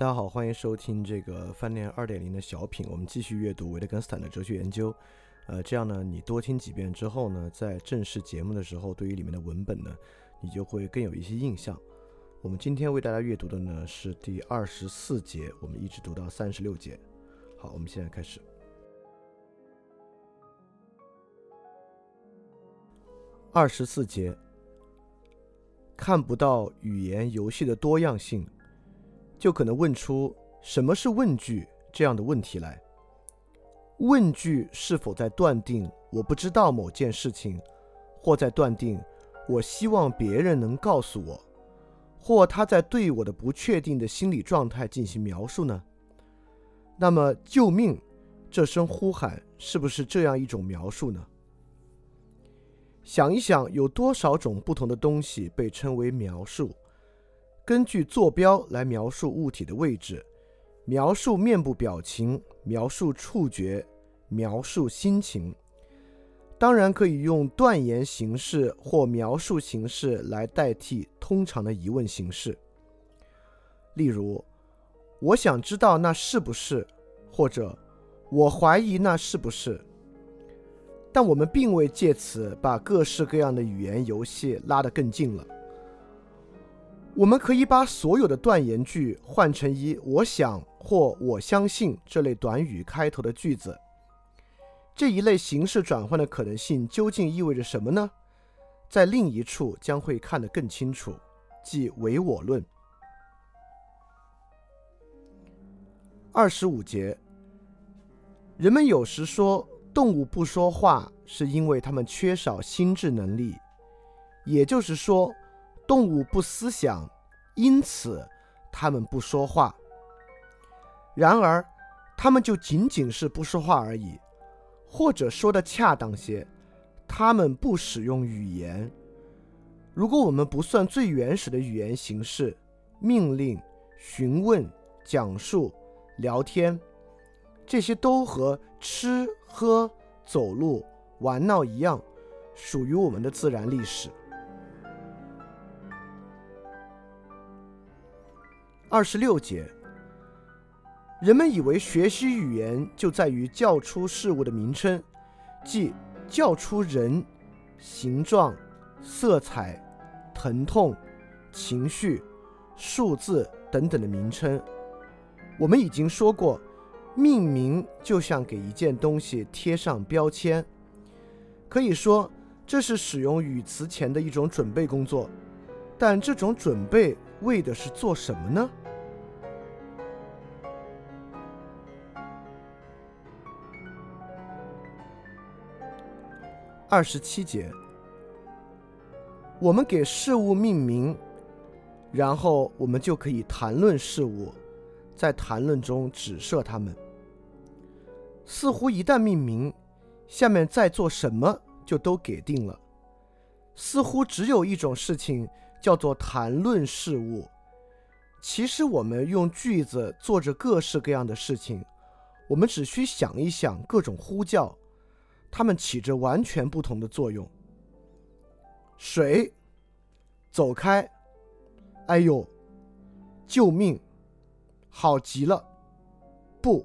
大家好，欢迎收听这个饭店二点零的小品。我们继续阅读维特根斯坦的哲学研究。呃，这样呢，你多听几遍之后呢，在正式节目的时候，对于里面的文本呢，你就会更有一些印象。我们今天为大家阅读的呢是第二十四节，我们一直读到三十六节。好，我们现在开始。二十四节，看不到语言游戏的多样性。就可能问出什么是问句这样的问题来。问句是否在断定我不知道某件事情，或在断定我希望别人能告诉我，或他在对我的不确定的心理状态进行描述呢？那么，救命！这声呼喊是不是这样一种描述呢？想一想，有多少种不同的东西被称为描述？根据坐标来描述物体的位置，描述面部表情，描述触觉，描述心情。当然可以用断言形式或描述形式来代替通常的疑问形式。例如，我想知道那是不是，或者我怀疑那是不是。但我们并未借此把各式各样的语言游戏拉得更近了。我们可以把所有的断言句换成以“我想”或“我相信”这类短语开头的句子。这一类形式转换的可能性究竟意味着什么呢？在另一处将会看得更清楚，即唯我论。二十五节，人们有时说动物不说话是因为它们缺少心智能力，也就是说。动物不思想，因此它们不说话。然而，它们就仅仅是不说话而已，或者说的恰当些，它们不使用语言。如果我们不算最原始的语言形式——命令、询问、讲述、聊天，这些都和吃、喝、走路、玩闹一样，属于我们的自然历史。二十六节，人们以为学习语言就在于叫出事物的名称，即叫出人、形状、色彩、疼痛、情绪、数字等等的名称。我们已经说过，命名就像给一件东西贴上标签，可以说这是使用语词前的一种准备工作。但这种准备为的是做什么呢？二十七节，我们给事物命名，然后我们就可以谈论事物，在谈论中指涉它们。似乎一旦命名，下面再做什么就都给定了。似乎只有一种事情叫做谈论事物。其实我们用句子做着各式各样的事情，我们只需想一想各种呼叫。它们起着完全不同的作用。水，走开！哎呦，救命！好极了！不，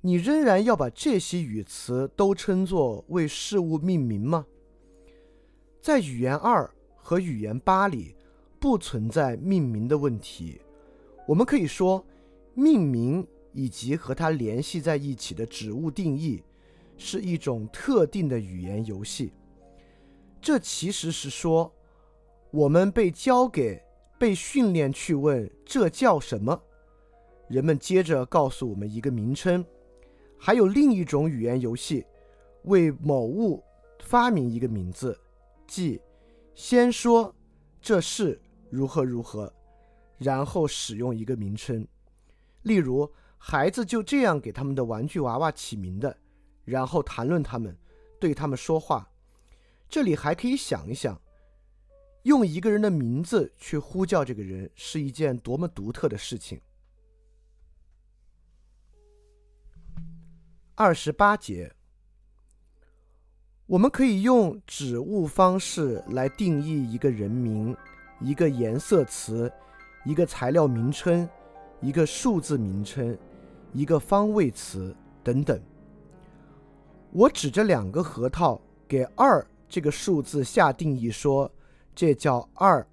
你仍然要把这些语词都称作为事物命名吗？在语言二和语言八里不存在命名的问题。我们可以说，命名以及和它联系在一起的指物定义。是一种特定的语言游戏。这其实是说，我们被交给、被训练去问这叫什么。人们接着告诉我们一个名称。还有另一种语言游戏，为某物发明一个名字，即先说这是如何如何，然后使用一个名称。例如，孩子就这样给他们的玩具娃娃起名的。然后谈论他们，对他们说话。这里还可以想一想，用一个人的名字去呼叫这个人是一件多么独特的事情。二十八节，我们可以用指物方式来定义一个人名、一个颜色词、一个材料名称、一个数字名称、一个方位词等等。我指着两个核桃给二这个数字下定义，说这叫二。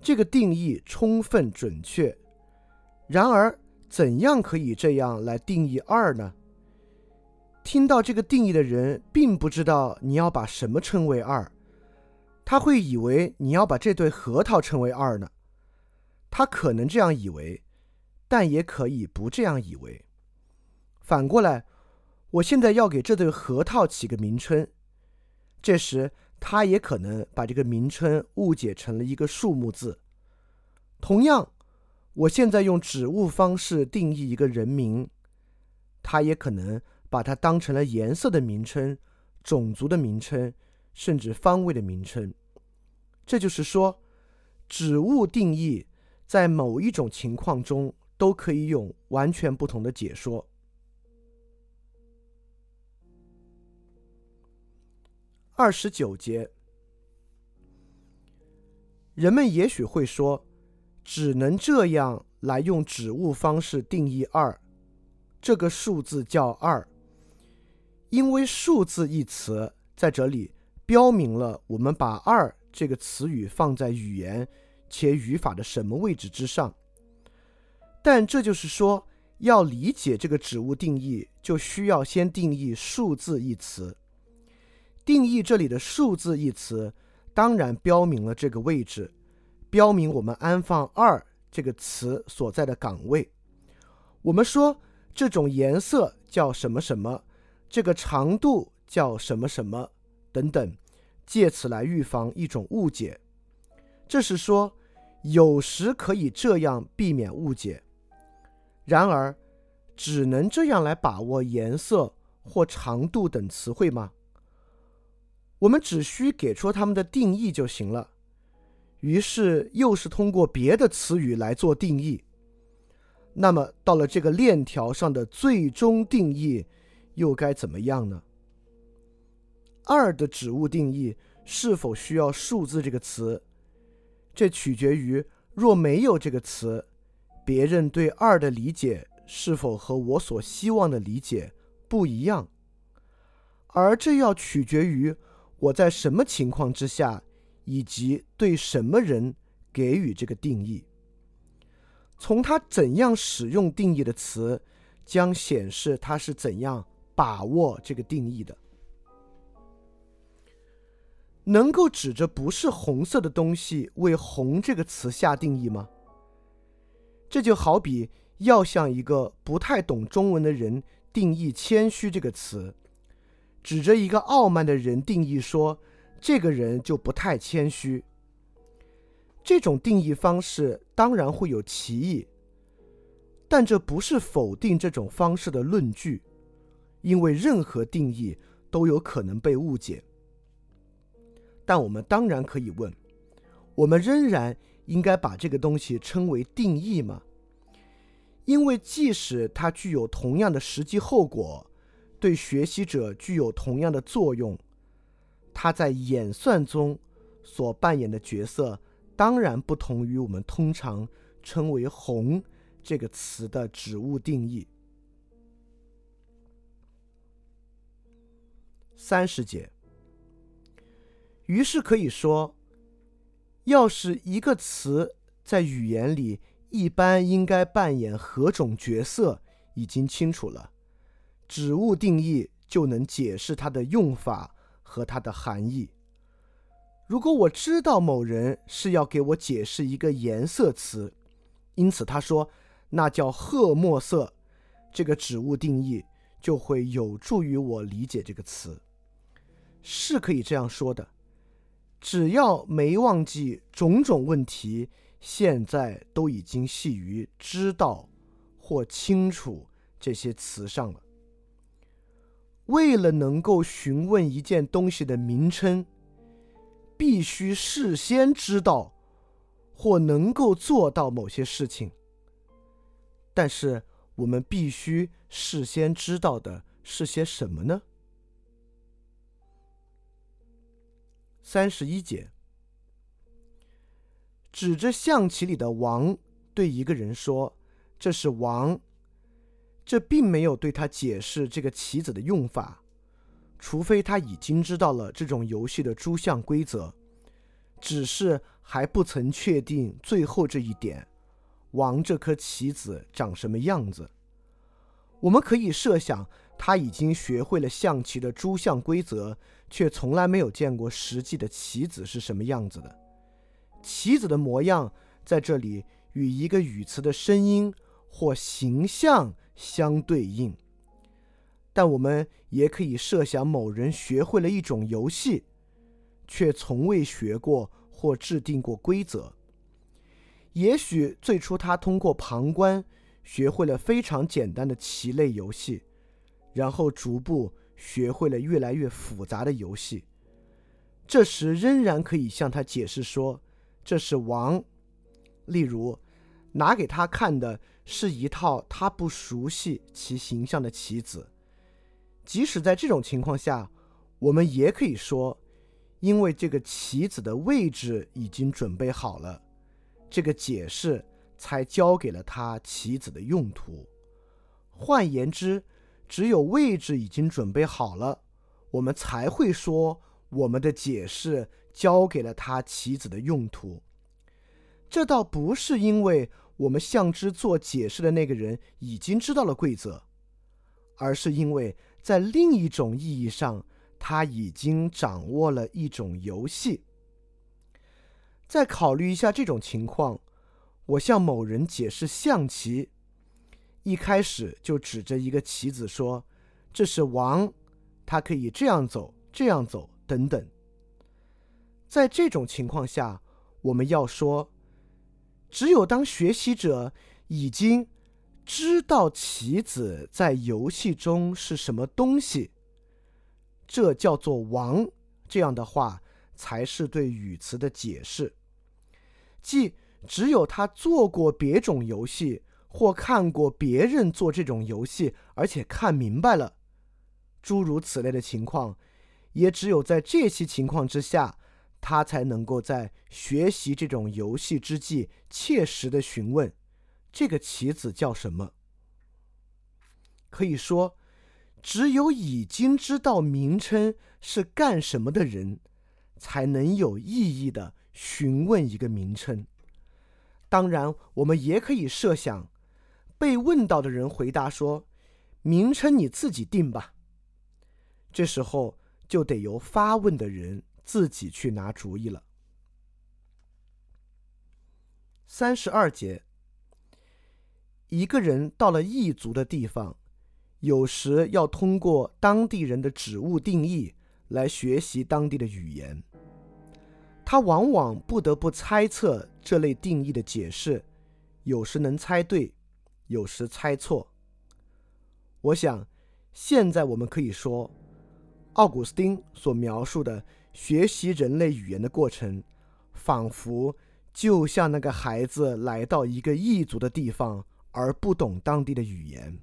这个定义充分准确。然而，怎样可以这样来定义二呢？听到这个定义的人，并不知道你要把什么称为二，他会以为你要把这对核桃称为二呢。他可能这样以为，但也可以不这样以为。反过来，我现在要给这对核桃起个名称，这时他也可能把这个名称误解成了一个数目字。同样，我现在用指物方式定义一个人名，他也可能把它当成了颜色的名称、种族的名称，甚至方位的名称。这就是说，指物定义。在某一种情况中，都可以用完全不同的解说。二十九节，人们也许会说，只能这样来用指物方式定义二，这个数字叫二，因为数字一词在这里标明了我们把二这个词语放在语言。且语法的什么位置之上？但这就是说，要理解这个指物定义，就需要先定义数字一词。定义这里的数字一词，当然标明了这个位置，标明我们安放二这个词所在的岗位。我们说这种颜色叫什么什么，这个长度叫什么什么等等，借此来预防一种误解。这是说。有时可以这样避免误解，然而，只能这样来把握颜色或长度等词汇吗？我们只需给出它们的定义就行了。于是又是通过别的词语来做定义。那么到了这个链条上的最终定义，又该怎么样呢？二的指物定义是否需要数字这个词？这取决于，若没有这个词，别人对二的理解是否和我所希望的理解不一样，而这要取决于我在什么情况之下，以及对什么人给予这个定义。从他怎样使用定义的词，将显示他是怎样把握这个定义的。能够指着不是红色的东西为“红”这个词下定义吗？这就好比要向一个不太懂中文的人定义“谦虚”这个词，指着一个傲慢的人定义说这个人就不太谦虚。这种定义方式当然会有歧义，但这不是否定这种方式的论据，因为任何定义都有可能被误解。但我们当然可以问：我们仍然应该把这个东西称为定义吗？因为即使它具有同样的实际后果，对学习者具有同样的作用，它在演算中所扮演的角色当然不同于我们通常称为“红”这个词的指物定义。三十节。于是可以说，要是一个词在语言里一般应该扮演何种角色已经清楚了，指物定义就能解释它的用法和它的含义。如果我知道某人是要给我解释一个颜色词，因此他说那叫褐墨色，这个指物定义就会有助于我理解这个词，是可以这样说的。只要没忘记种种问题，现在都已经系于知道或清楚这些词上了。为了能够询问一件东西的名称，必须事先知道或能够做到某些事情。但是我们必须事先知道的是些什么呢？三十一节，指着象棋里的王对一个人说：“这是王。”这并没有对他解释这个棋子的用法，除非他已经知道了这种游戏的诸项规则，只是还不曾确定最后这一点：王这颗棋子长什么样子。我们可以设想，他已经学会了象棋的诸项规则，却从来没有见过实际的棋子是什么样子的。棋子的模样在这里与一个语词的声音或形象相对应，但我们也可以设想某人学会了一种游戏，却从未学过或制定过规则。也许最初他通过旁观。学会了非常简单的棋类游戏，然后逐步学会了越来越复杂的游戏。这时仍然可以向他解释说，这是王。例如，拿给他看的是一套他不熟悉其形象的棋子。即使在这种情况下，我们也可以说，因为这个棋子的位置已经准备好了。这个解释。才交给了他棋子的用途。换言之，只有位置已经准备好了，我们才会说我们的解释交给了他棋子的用途。这倒不是因为我们向之做解释的那个人已经知道了规则，而是因为在另一种意义上，他已经掌握了一种游戏。再考虑一下这种情况。我向某人解释象棋，一开始就指着一个棋子说：“这是王，他可以这样走，这样走，等等。”在这种情况下，我们要说，只有当学习者已经知道棋子在游戏中是什么东西，这叫做王，这样的话才是对语词的解释，即。只有他做过别种游戏，或看过别人做这种游戏，而且看明白了，诸如此类的情况，也只有在这些情况之下，他才能够在学习这种游戏之际，切实的询问这个棋子叫什么。可以说，只有已经知道名称是干什么的人，才能有意义的询问一个名称。当然，我们也可以设想，被问到的人回答说：“名称你自己定吧。”这时候就得由发问的人自己去拿主意了。三十二节，一个人到了异族的地方，有时要通过当地人的指物定义来学习当地的语言。他往往不得不猜测这类定义的解释，有时能猜对，有时猜错。我想，现在我们可以说，奥古斯丁所描述的学习人类语言的过程，仿佛就像那个孩子来到一个异族的地方而不懂当地的语言，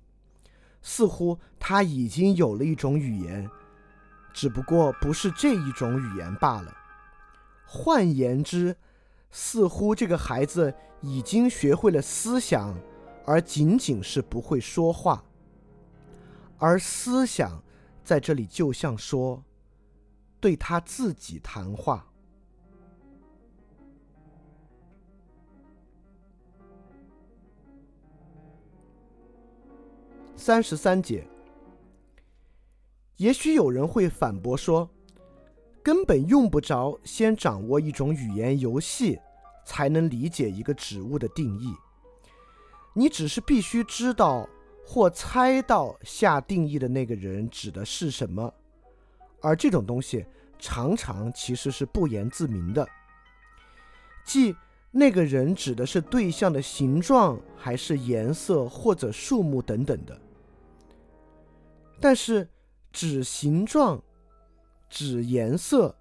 似乎他已经有了一种语言，只不过不是这一种语言罢了。换言之，似乎这个孩子已经学会了思想，而仅仅是不会说话。而思想在这里就像说，对他自己谈话。三十三节，也许有人会反驳说。根本用不着先掌握一种语言游戏，才能理解一个植物的定义。你只是必须知道或猜到下定义的那个人指的是什么，而这种东西常常其实是不言自明的，即那个人指的是对象的形状，还是颜色或者数目等等的。但是指形状。指颜色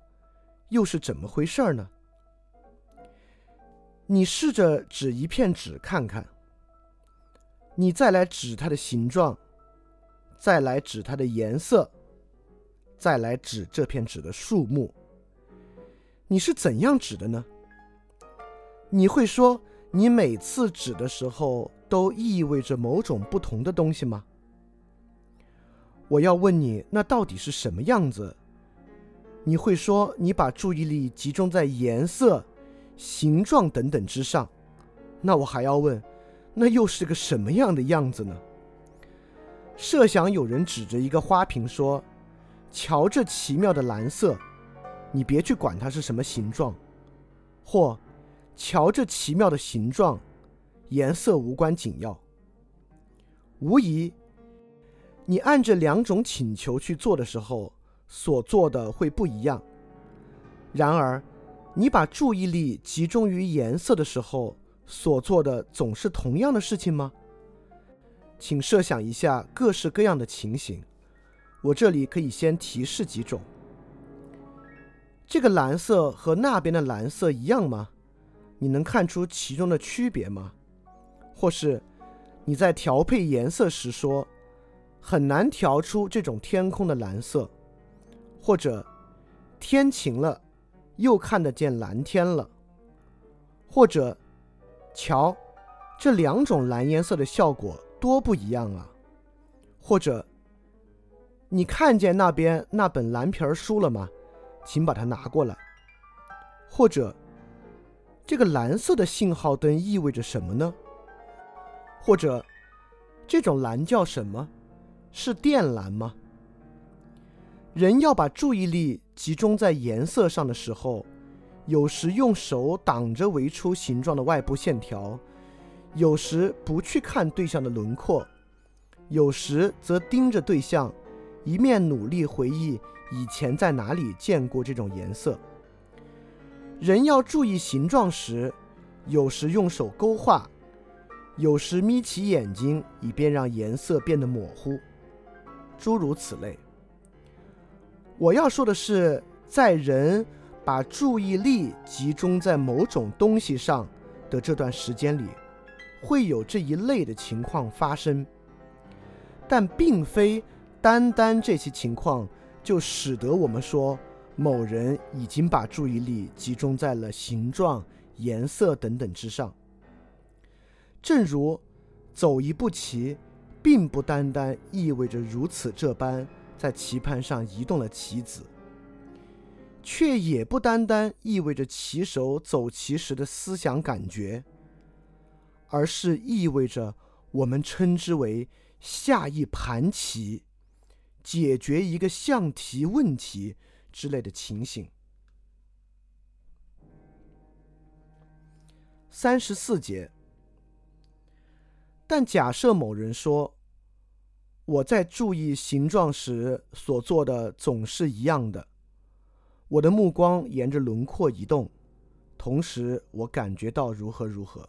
又是怎么回事儿呢？你试着指一片纸看看，你再来指它的形状，再来指它的颜色，再来指这片纸的数目，你是怎样指的呢？你会说，你每次指的时候都意味着某种不同的东西吗？我要问你，那到底是什么样子？你会说，你把注意力集中在颜色、形状等等之上。那我还要问，那又是个什么样的样子呢？设想有人指着一个花瓶说：“瞧这奇妙的蓝色，你别去管它是什么形状。”或“瞧这奇妙的形状，颜色无关紧要。”无疑。你按这两种请求去做的时候，所做的会不一样。然而，你把注意力集中于颜色的时候，所做的总是同样的事情吗？请设想一下各式各样的情形。我这里可以先提示几种：这个蓝色和那边的蓝色一样吗？你能看出其中的区别吗？或是你在调配颜色时说？很难调出这种天空的蓝色，或者天晴了，又看得见蓝天了，或者瞧，这两种蓝颜色的效果多不一样啊！或者你看见那边那本蓝皮儿书了吗？请把它拿过来。或者这个蓝色的信号灯意味着什么呢？或者这种蓝叫什么？是靛蓝吗？人要把注意力集中在颜色上的时候，有时用手挡着围出形状的外部线条，有时不去看对象的轮廓，有时则盯着对象，一面努力回忆以前在哪里见过这种颜色。人要注意形状时，有时用手勾画，有时眯起眼睛，以便让颜色变得模糊。诸如此类。我要说的是，在人把注意力集中在某种东西上的这段时间里，会有这一类的情况发生，但并非单单这些情况就使得我们说某人已经把注意力集中在了形状、颜色等等之上。正如走一步棋。并不单单意味着如此这般在棋盘上移动了棋子，却也不单单意味着棋手走棋时的思想感觉，而是意味着我们称之为下一盘棋、解决一个象题问题之类的情形。三十四节。但假设某人说。我在注意形状时所做的总是一样的，我的目光沿着轮廓移动，同时我感觉到如何如何。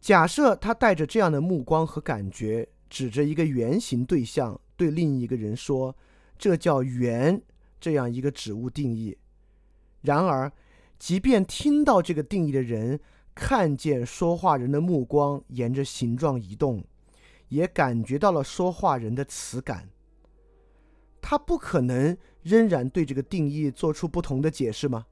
假设他带着这样的目光和感觉，指着一个圆形对象，对另一个人说：“这叫圆。”这样一个指物定义。然而，即便听到这个定义的人看见说话人的目光沿着形状移动。也感觉到了说话人的词感，他不可能仍然对这个定义做出不同的解释吗？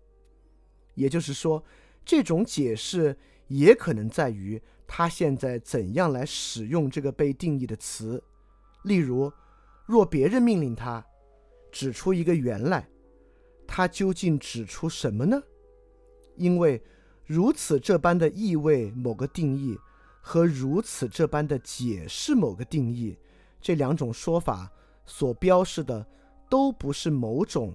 也就是说，这种解释也可能在于他现在怎样来使用这个被定义的词。例如，若别人命令他指出一个圆来，他究竟指出什么呢？因为如此这般的意味某个定义。和如此这般的解释某个定义，这两种说法所标示的都不是某种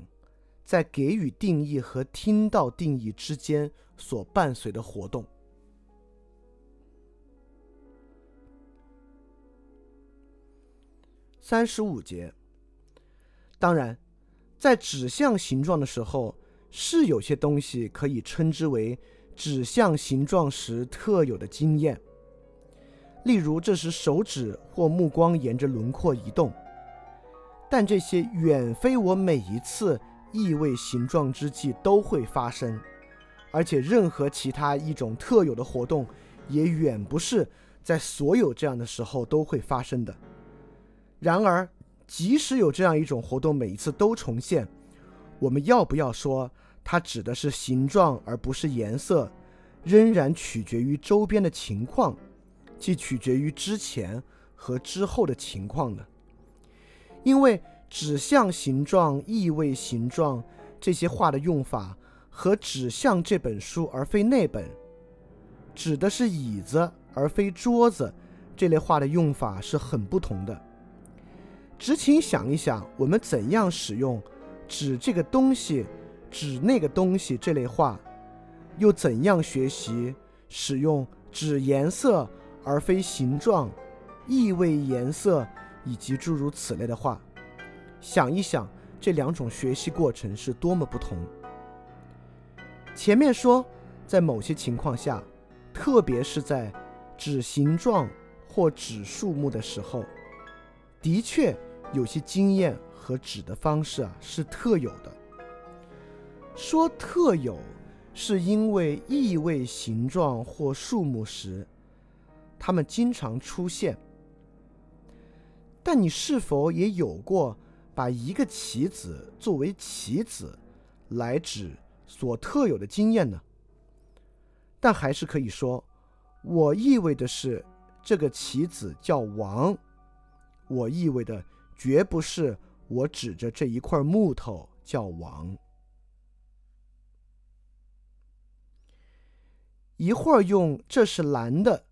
在给予定义和听到定义之间所伴随的活动。三十五节，当然，在指向形状的时候，是有些东西可以称之为指向形状时特有的经验。例如，这时手指或目光沿着轮廓移动，但这些远非我每一次意味形状之际都会发生，而且任何其他一种特有的活动，也远不是在所有这样的时候都会发生的。然而，即使有这样一种活动每一次都重现，我们要不要说它指的是形状而不是颜色，仍然取决于周边的情况，即取决于之前和之后的情况呢？因为指向形状、意味形状这些话的用法和指向这本书而非那本，指的是椅子而非桌子这类话的用法是很不同的。只请想一想，我们怎样使用指这个东西、指那个东西这类话，又怎样学习使用指颜色而非形状、意味颜色以及诸如此类的话？想一想，这两种学习过程是多么不同。前面说，在某些情况下，特别是在指形状或指数目的时候，的确。有些经验和指的方式啊是特有的。说特有，是因为意味形状或数目时，它们经常出现。但你是否也有过把一个棋子作为棋子来指所特有的经验呢？但还是可以说，我意味的是这个棋子叫王，我意味的。绝不是我指着这一块木头叫王。一会儿用这是蓝的，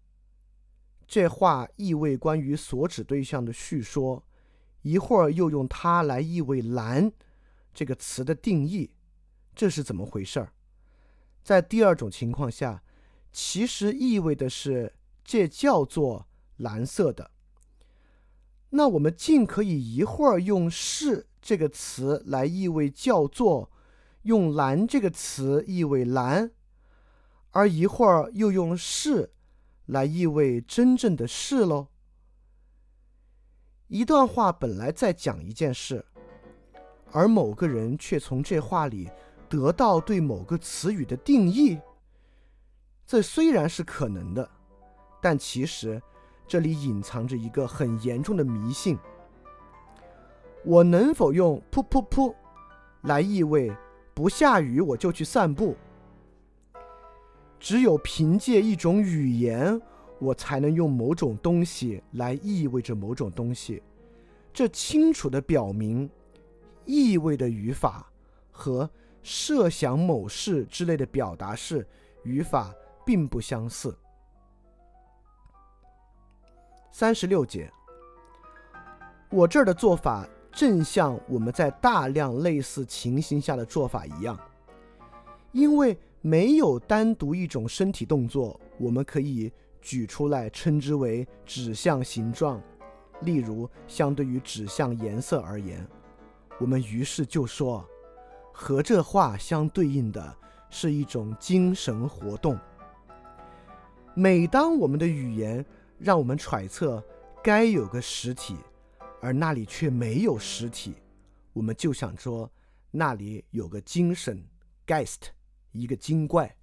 这话意味关于所指对象的叙说；一会儿又用它来意味蓝这个词的定义，这是怎么回事儿？在第二种情况下，其实意味的是这叫做蓝色的。那我们尽可以一会儿用“是”这个词来意味叫做，用“蓝”这个词意味蓝，而一会儿又用“是”来意味真正的是喽。一段话本来在讲一件事，而某个人却从这话里得到对某个词语的定义，这虽然是可能的，但其实。这里隐藏着一个很严重的迷信。我能否用“噗噗噗”来意味不下雨我就去散步？只有凭借一种语言，我才能用某种东西来意味着某种东西。这清楚地表明，意味的语法和设想某事之类的表达式语法并不相似。三十六节，我这儿的做法正像我们在大量类似情形下的做法一样，因为没有单独一种身体动作，我们可以举出来称之为指向形状。例如，相对于指向颜色而言，我们于是就说，和这话相对应的是一种精神活动。每当我们的语言。让我们揣测，该有个实体，而那里却没有实体，我们就想说，那里有个精神，geist，一个精怪。